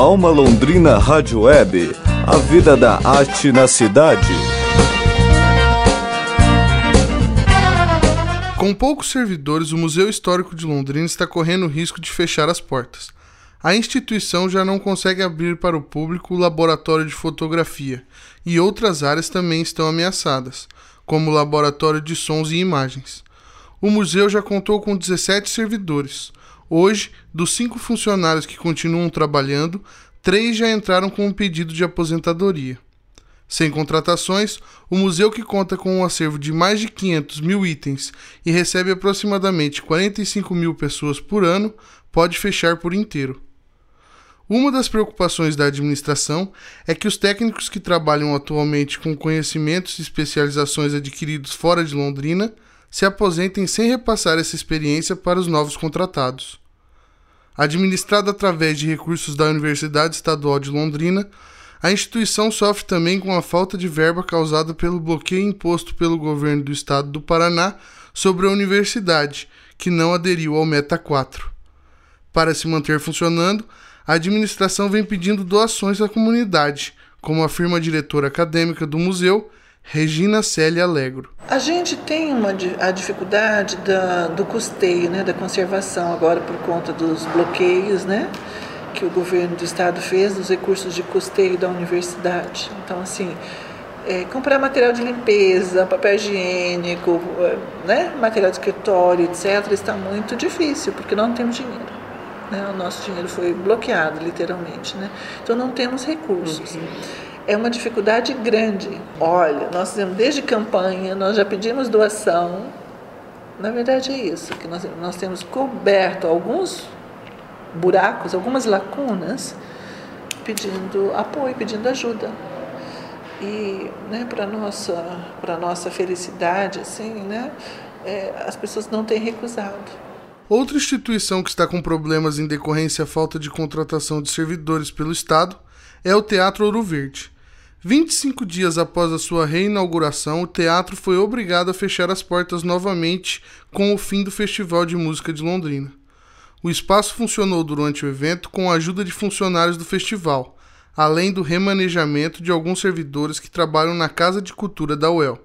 Alma Londrina Rádio Web. A vida da arte na cidade. Com poucos servidores, o Museu Histórico de Londrina está correndo o risco de fechar as portas. A instituição já não consegue abrir para o público o laboratório de fotografia, e outras áreas também estão ameaçadas, como o laboratório de sons e imagens. O museu já contou com 17 servidores. Hoje, dos cinco funcionários que continuam trabalhando, três já entraram com um pedido de aposentadoria. Sem contratações, o museu, que conta com um acervo de mais de 500 mil itens e recebe aproximadamente 45 mil pessoas por ano, pode fechar por inteiro. Uma das preocupações da administração é que os técnicos que trabalham atualmente com conhecimentos e especializações adquiridos fora de Londrina se aposentem sem repassar essa experiência para os novos contratados. Administrada através de recursos da Universidade Estadual de Londrina, a instituição sofre também com a falta de verba causada pelo bloqueio imposto pelo governo do estado do Paraná sobre a universidade, que não aderiu ao Meta 4. Para se manter funcionando, a administração vem pedindo doações à comunidade, como afirma a diretora acadêmica do museu, Regina Célia Alegro. A gente tem uma, a dificuldade da, do custeio, né, da conservação agora por conta dos bloqueios, né? que o governo do estado fez nos recursos de custeio da universidade. Então, assim, é, comprar material de limpeza, papel higiênico, é, né, material de escritório, etc., está muito difícil, porque não temos dinheiro. Né? O nosso dinheiro foi bloqueado, literalmente. Né? Então, não temos recursos. Uhum. É uma dificuldade grande. Olha, nós temos desde campanha, nós já pedimos doação. Na verdade, é isso, que nós, nós temos coberto alguns buracos, algumas lacunas, pedindo apoio, pedindo ajuda. E né, para nossa para nossa felicidade, assim, né, é, as pessoas não têm recusado. Outra instituição que está com problemas em decorrência à falta de contratação de servidores pelo Estado é o Teatro Ouro Verde. 25 dias após a sua reinauguração, o teatro foi obrigado a fechar as portas novamente com o fim do Festival de Música de Londrina. O espaço funcionou durante o evento com a ajuda de funcionários do festival, além do remanejamento de alguns servidores que trabalham na Casa de Cultura da UEL.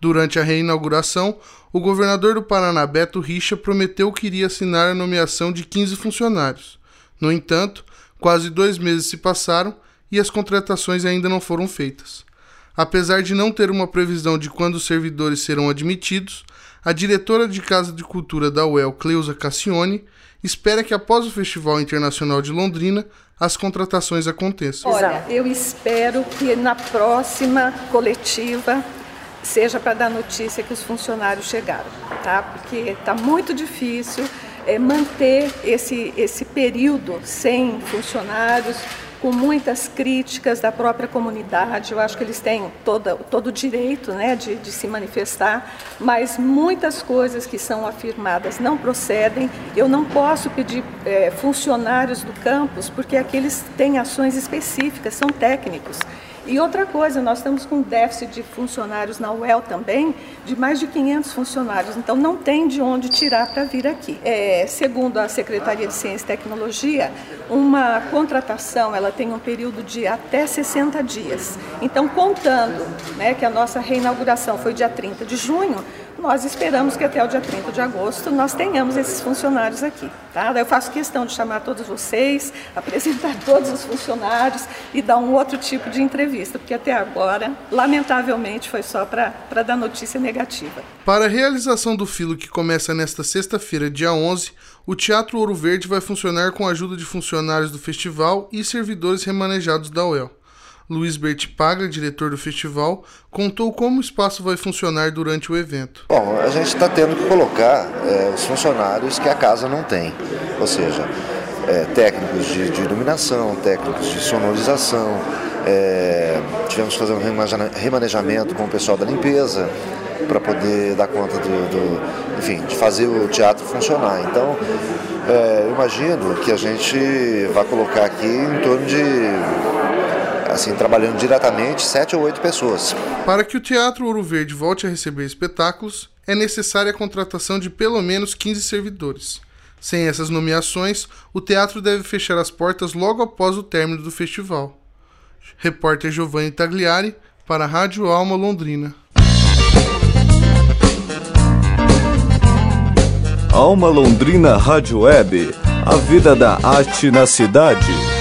Durante a reinauguração, o governador do Paraná, Beto Richa, prometeu que iria assinar a nomeação de 15 funcionários. No entanto, quase dois meses se passaram e as contratações ainda não foram feitas. Apesar de não ter uma previsão de quando os servidores serão admitidos, a diretora de Casa de Cultura da UEL, Cleusa Cassione, espera que após o Festival Internacional de Londrina as contratações aconteçam. Olha, eu espero que na próxima coletiva seja para dar notícia que os funcionários chegaram, tá? Porque está muito difícil é, manter esse, esse período sem funcionários, com muitas críticas da própria comunidade. Eu acho que eles têm toda, todo o direito né, de, de se manifestar, mas muitas coisas que são afirmadas não procedem. Eu não posso pedir é, funcionários do campus, porque aqueles têm ações específicas, são técnicos. E outra coisa, nós estamos com um déficit de funcionários na UEL também, de mais de 500 funcionários, então não tem de onde tirar para vir aqui. É, segundo a Secretaria de Ciência e Tecnologia, uma contratação ela tem um período de até 60 dias. Então, contando né, que a nossa reinauguração foi dia 30 de junho, nós esperamos que até o dia 30 de agosto nós tenhamos esses funcionários aqui. Tá? Eu faço questão de chamar todos vocês, apresentar todos os funcionários e dar um outro tipo de entrevista, porque até agora, lamentavelmente, foi só para dar notícia negativa. Para a realização do filo que começa nesta sexta-feira, dia 11, o Teatro Ouro Verde vai funcionar com a ajuda de funcionários do festival e servidores remanejados da UEL. Luiz Bertipaga, diretor do festival, contou como o espaço vai funcionar durante o evento. Bom, a gente está tendo que colocar é, os funcionários que a casa não tem, ou seja, é, técnicos de, de, iluminação, técnicos de sonorização, é, tivemos que fazer um remanejamento com o pessoal da limpeza para poder dar conta do, do, enfim, de fazer o teatro funcionar. Então, é, eu imagino que a gente vai colocar aqui em torno de assim, trabalhando diretamente, sete ou oito pessoas. Para que o Teatro Ouro Verde volte a receber espetáculos, é necessária a contratação de pelo menos 15 servidores. Sem essas nomeações, o teatro deve fechar as portas logo após o término do festival. Repórter Giovanni Tagliari, para a Rádio Alma Londrina. Alma Londrina Rádio Web. A vida da arte na cidade.